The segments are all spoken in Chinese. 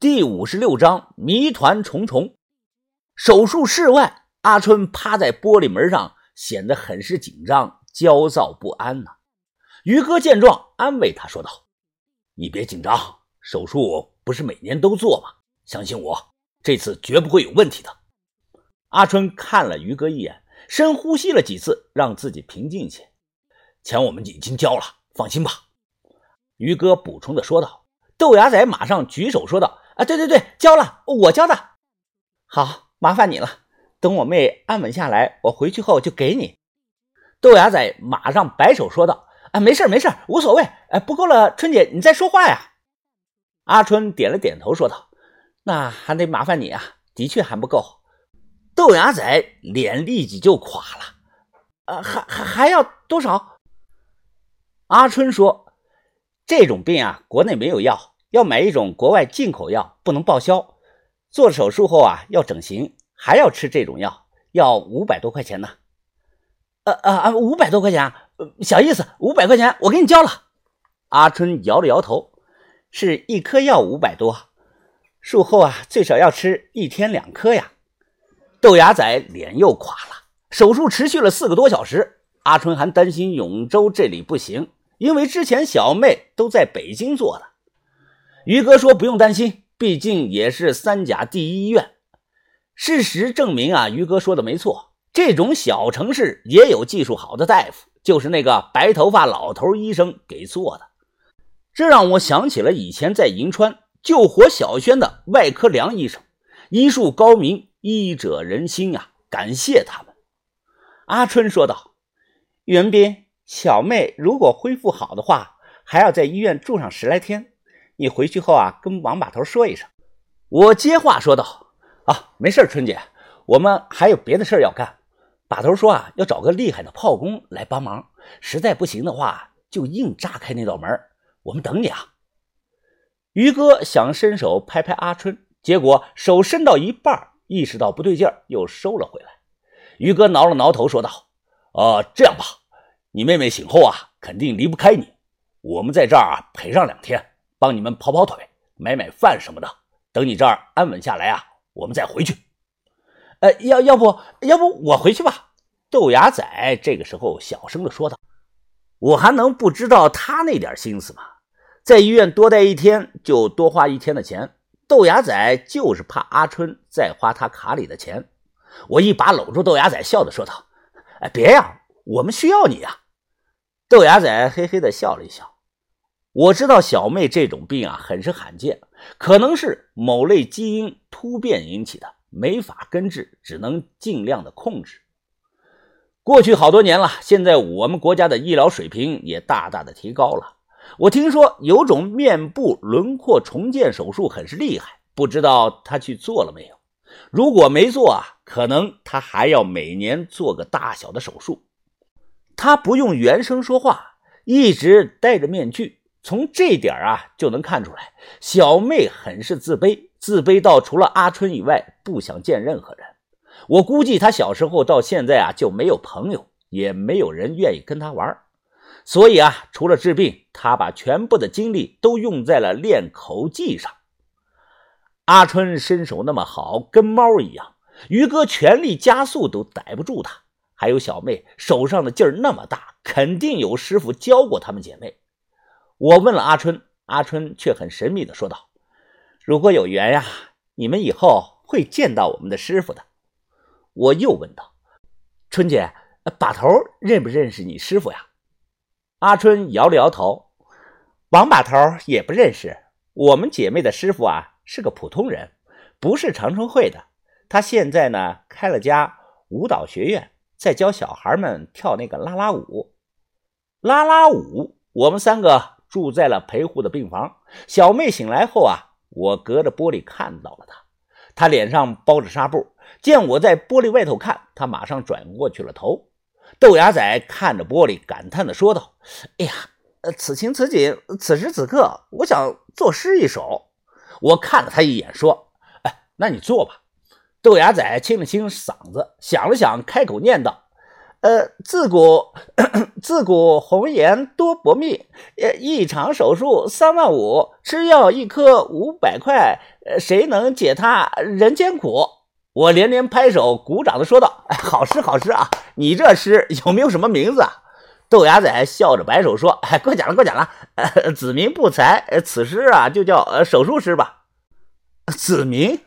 第五十六章谜团重重。手术室外，阿春趴在玻璃门上，显得很是紧张、焦躁不安呢。于哥见状，安慰他说道：“你别紧张，手术不是每年都做吗？相信我，这次绝不会有问题的。”阿春看了于哥一眼，深呼吸了几次，让自己平静一些。钱我们已经交了，放心吧。”于哥补充的说道。豆芽仔马上举手说道。啊，对对对，交了，我交的。好，麻烦你了。等我妹安稳下来，我回去后就给你。豆芽仔马上摆手说道：“啊，没事没事，无所谓。哎，不够了，春姐你再说话呀。”阿春点了点头说道：“那还得麻烦你啊，的确还不够。”豆芽仔脸立即就垮了。啊，还还还要多少？阿春说：“这种病啊，国内没有药。”要买一种国外进口药，不能报销。做手术后啊，要整形，还要吃这种药，要五百多块钱呢。呃呃呃，五百多块钱，小意思，五百块钱我给你交了。阿春摇了摇头，是一颗药五百多，术后啊最少要吃一天两颗呀。豆芽仔脸又垮了。手术持续了四个多小时，阿春还担心永州这里不行，因为之前小妹都在北京做的。于哥说：“不用担心，毕竟也是三甲第一医院。事实证明啊，于哥说的没错。这种小城市也有技术好的大夫，就是那个白头发老头医生给做的。这让我想起了以前在银川救活小轩的外科梁医生，医术高明，医者仁心啊，感谢他们。”阿春说道：“袁斌，小妹如果恢复好的话，还要在医院住上十来天。”你回去后啊，跟王把头说一声。我接话说道：“啊，没事春姐，我们还有别的事要干。把头说啊，要找个厉害的炮工来帮忙，实在不行的话，就硬炸开那道门。我们等你啊。”于哥想伸手拍拍阿春，结果手伸到一半，意识到不对劲儿，又收了回来。于哥挠了挠头，说道：“啊，这样吧，你妹妹醒后啊，肯定离不开你，我们在这儿陪上两天。”帮你们跑跑腿，买买饭什么的。等你这儿安稳下来啊，我们再回去。呃，要要不要不我回去吧？豆芽仔这个时候小声的说道：“我还能不知道他那点心思吗？在医院多待一天就多花一天的钱。豆芽仔就是怕阿春再花他卡里的钱。”我一把搂住豆芽仔，笑着说道：“哎，别呀，我们需要你呀。”豆芽仔嘿嘿的笑了一笑。我知道小妹这种病啊，很是罕见，可能是某类基因突变引起的，没法根治，只能尽量的控制。过去好多年了，现在我们国家的医疗水平也大大的提高了。我听说有种面部轮廓重建手术很是厉害，不知道他去做了没有？如果没做啊，可能他还要每年做个大小的手术。他不用原声说话，一直戴着面具。从这点啊就能看出来，小妹很是自卑，自卑到除了阿春以外不想见任何人。我估计她小时候到现在啊就没有朋友，也没有人愿意跟她玩。所以啊，除了治病，她把全部的精力都用在了练口技上。阿春身手那么好，跟猫一样，于哥全力加速都逮不住他。还有小妹手上的劲儿那么大，肯定有师傅教过她们姐妹。我问了阿春，阿春却很神秘的说道：“如果有缘呀，你们以后会见到我们的师傅的。”我又问道：“春姐，把头认不认识你师傅呀？”阿春摇了摇头：“王把头也不认识。我们姐妹的师傅啊，是个普通人，不是长春会的。他现在呢，开了家舞蹈学院，在教小孩们跳那个啦啦舞。啦啦舞，我们三个。”住在了陪护的病房。小妹醒来后啊，我隔着玻璃看到了她，她脸上包着纱布。见我在玻璃外头看，她马上转过去了头。豆芽仔看着玻璃，感叹的说道：“哎呀，此情此景，此时此刻，我想作诗一首。”我看了他一眼，说：“哎，那你做吧。”豆芽仔清了清嗓子，想了想，开口念道：“呃，自古自古红颜多薄命，呃，一场手术三万五，吃药一颗五百块，呃，谁能解他人间苦？我连连拍手鼓掌的说道：“哎，好诗好诗啊！你这诗有没有什么名字啊？”豆芽仔笑着摆手说：“哎，过奖了过奖了，呃，子民不才，呃此诗啊就叫呃手术诗吧。”子民，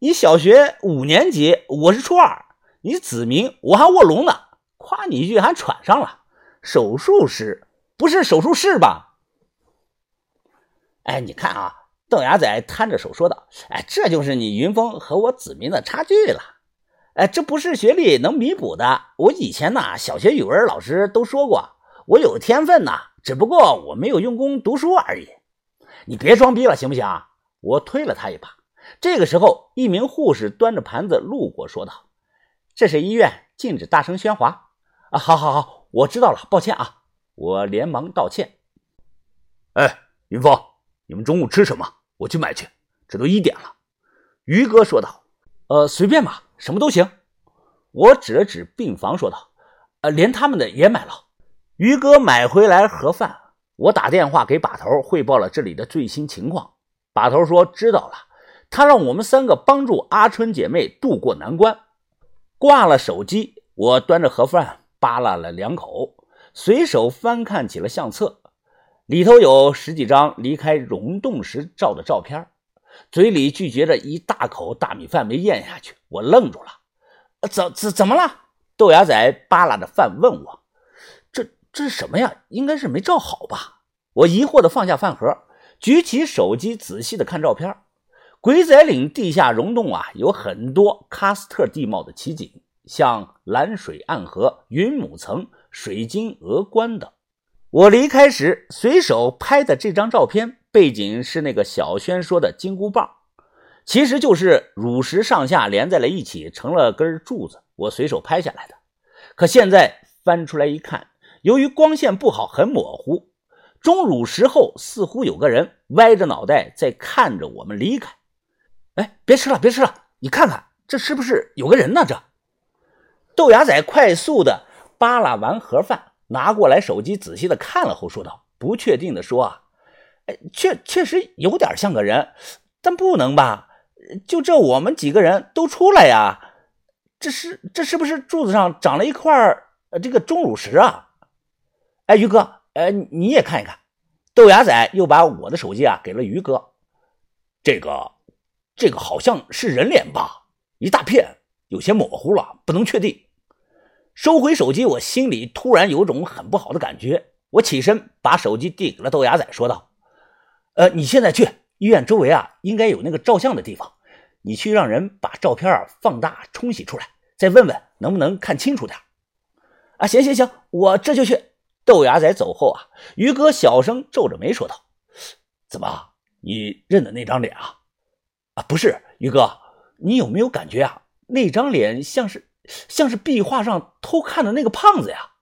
你小学五年级，我是初二，你子民，我还卧龙呢。夸你一句还喘上了，手术室不是手术室吧？哎，你看啊，邓牙仔摊着手说道：“哎，这就是你云峰和我子民的差距了。哎，这不是学历能弥补的。我以前呢，小学语文老师都说过，我有天分呐，只不过我没有用功读书而已。你别装逼了，行不行？”我推了他一把。这个时候，一名护士端着盘子路过，说道：“这是医院，禁止大声喧哗。”啊，好，好，好，我知道了，抱歉啊，我连忙道歉。哎，云峰，你们中午吃什么？我去买去。这都一点了。于哥说道。呃，随便吧，什么都行。我指了指病房，说道。呃，连他们的也买了。于哥买回来盒饭，我打电话给把头汇报了这里的最新情况。把头说知道了，他让我们三个帮助阿春姐妹渡过难关。挂了手机，我端着盒饭。扒拉了两口，随手翻看起了相册，里头有十几张离开溶洞时照的照片，嘴里咀嚼着一大口大米饭没咽下去，我愣住了。怎怎怎么了？豆芽仔扒拉着饭问我：“这这是什么呀？应该是没照好吧？”我疑惑的放下饭盒，举起手机仔细的看照片。鬼仔岭地下溶洞啊，有很多喀斯特地貌的奇景。像蓝水暗河、云母层、水晶鹅观等。我离开时随手拍的这张照片，背景是那个小轩说的金箍棒，其实就是乳石上下连在了一起，成了根柱子。我随手拍下来的。可现在翻出来一看，由于光线不好，很模糊。钟乳石后似乎有个人歪着脑袋在看着我们离开。哎，别吃了，别吃了！你看看，这是不是有个人呢？这。豆芽仔快速的扒拉完盒饭，拿过来手机，仔细的看了后说道：“不确定的说啊，确确实有点像个人，但不能吧？就这我们几个人都出来呀？这是这是不是柱子上长了一块呃这个钟乳石啊？哎，于哥，呃，你也看一看。”豆芽仔又把我的手机啊给了于哥，这个这个好像是人脸吧？一大片，有些模糊了，不能确定。收回手机，我心里突然有种很不好的感觉。我起身把手机递给了豆芽仔，说道：“呃，你现在去医院周围啊，应该有那个照相的地方，你去让人把照片啊放大冲洗出来，再问问能不能看清楚点。”啊，行行行，我这就去。豆芽仔走后啊，于哥小声皱着眉说道：“怎么，你认得那张脸啊？啊，不是，于哥，你有没有感觉啊？那张脸像是……”像是壁画上偷看的那个胖子呀，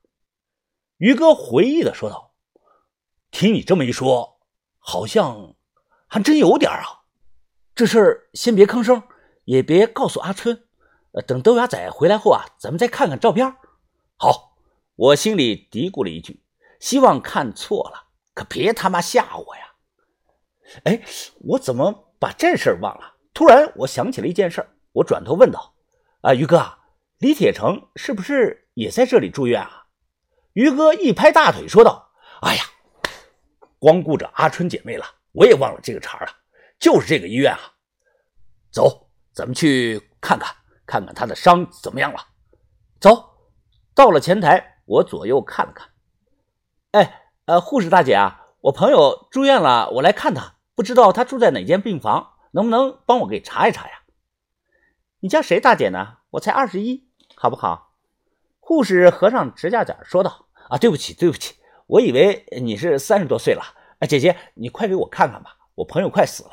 于哥回忆的说道：“听你这么一说，好像还真有点啊。这事儿先别吭声，也别告诉阿春。呃，等豆芽仔回来后啊，咱们再看看照片。”好，我心里嘀咕了一句，希望看错了，可别他妈吓我呀！哎，我怎么把这事儿忘了？突然我想起了一件事，我转头问道：“啊，于哥。”李铁成是不是也在这里住院啊？于哥一拍大腿说道：“哎呀，光顾着阿春姐妹了，我也忘了这个茬了。就是这个医院啊，走，咱们去看看，看看他的伤怎么样了。走到了前台，我左右看了看。哎，呃，护士大姐啊，我朋友住院了，我来看他，不知道他住在哪间病房，能不能帮我给查一查呀？你叫谁大姐呢？我才二十一。”好不好？护士合上指甲剪说道：“啊，对不起，对不起，我以为你是三十多岁了。哎，姐姐，你快给我看看吧，我朋友快死了，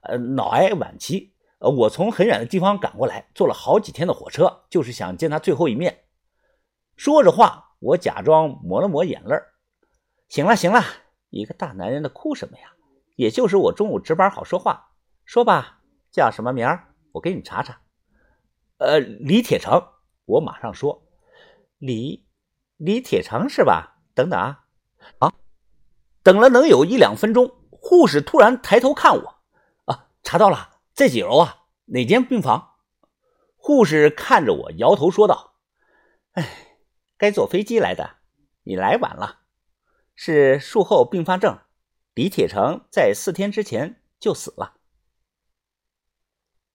呃，脑癌晚期。呃，我从很远的地方赶过来，坐了好几天的火车，就是想见他最后一面。”说着话，我假装抹了抹眼泪行了，行了，一个大男人的哭什么呀？也就是我中午值班好说话。说吧，叫什么名儿？我给你查查。呃，李铁成。我马上说，李李铁成是吧？等等啊啊！等了能有一两分钟，护士突然抬头看我，啊，查到了，在几楼啊？哪间病房？护士看着我，摇头说道：“哎，该坐飞机来的，你来晚了，是术后并发症。李铁成在四天之前就死了。”